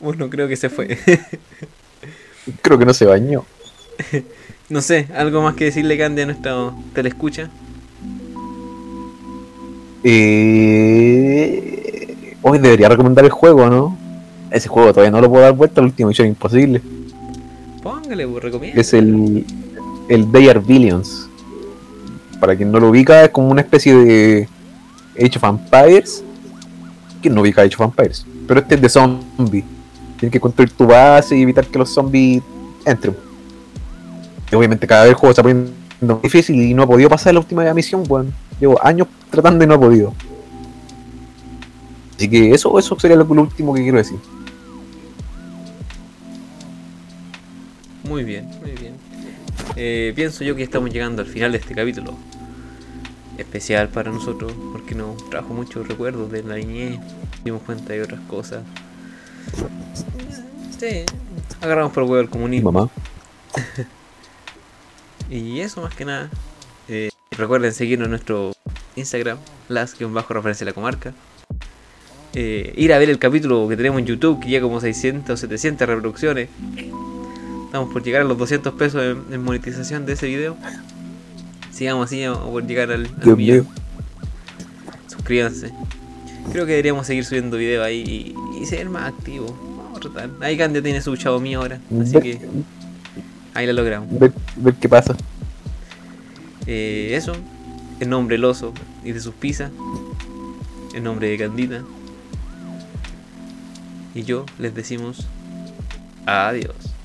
Bueno, creo que se fue. Creo que no se bañó. no sé, algo más que decirle Candy a nuestra telescucha. Eh... Hoy debería recomendar el juego, ¿no? Ese juego todavía no lo puedo dar vuelta, la última misión imposible. Póngale, pues recomiendo. Es el, el They Are Billions. Para quien no lo ubica, es como una especie de Age of Empires. ¿Quién no ubica Age of Empires? Pero este es de zombie. Tienes que construir tu base y evitar que los zombies entren. Y obviamente cada vez el juego se pone no, difícil y no he podido pasar la última misión, weón. Llevo años tratando y no he podido. Así que eso, eso sería lo, lo último que quiero decir. Muy bien, muy bien. Eh, pienso yo que estamos llegando al final de este capítulo. Especial para nosotros, porque nos trajo muchos recuerdos de la niñez, dimos cuenta de otras cosas. Sí, agarramos por el huevo el comunismo. mamá. Y eso más que nada. Eh, recuerden seguirnos en nuestro Instagram, las-referencia a la comarca. Eh, ir a ver el capítulo que tenemos en YouTube, que llega como 600 o 700 reproducciones. Estamos por llegar a los 200 pesos en, en monetización de ese video. Sigamos así, vamos por llegar al, al millón. Suscríbanse. Creo que deberíamos seguir subiendo videos ahí y, y ser más activos. Vamos a tratar. Ahí Candia tiene su chavo mío ahora. Así que ahí la logramos. ver, ver qué pasa. Eh, eso, en nombre del oso y de sus pizzas, en nombre de Candida. Y yo les decimos adiós.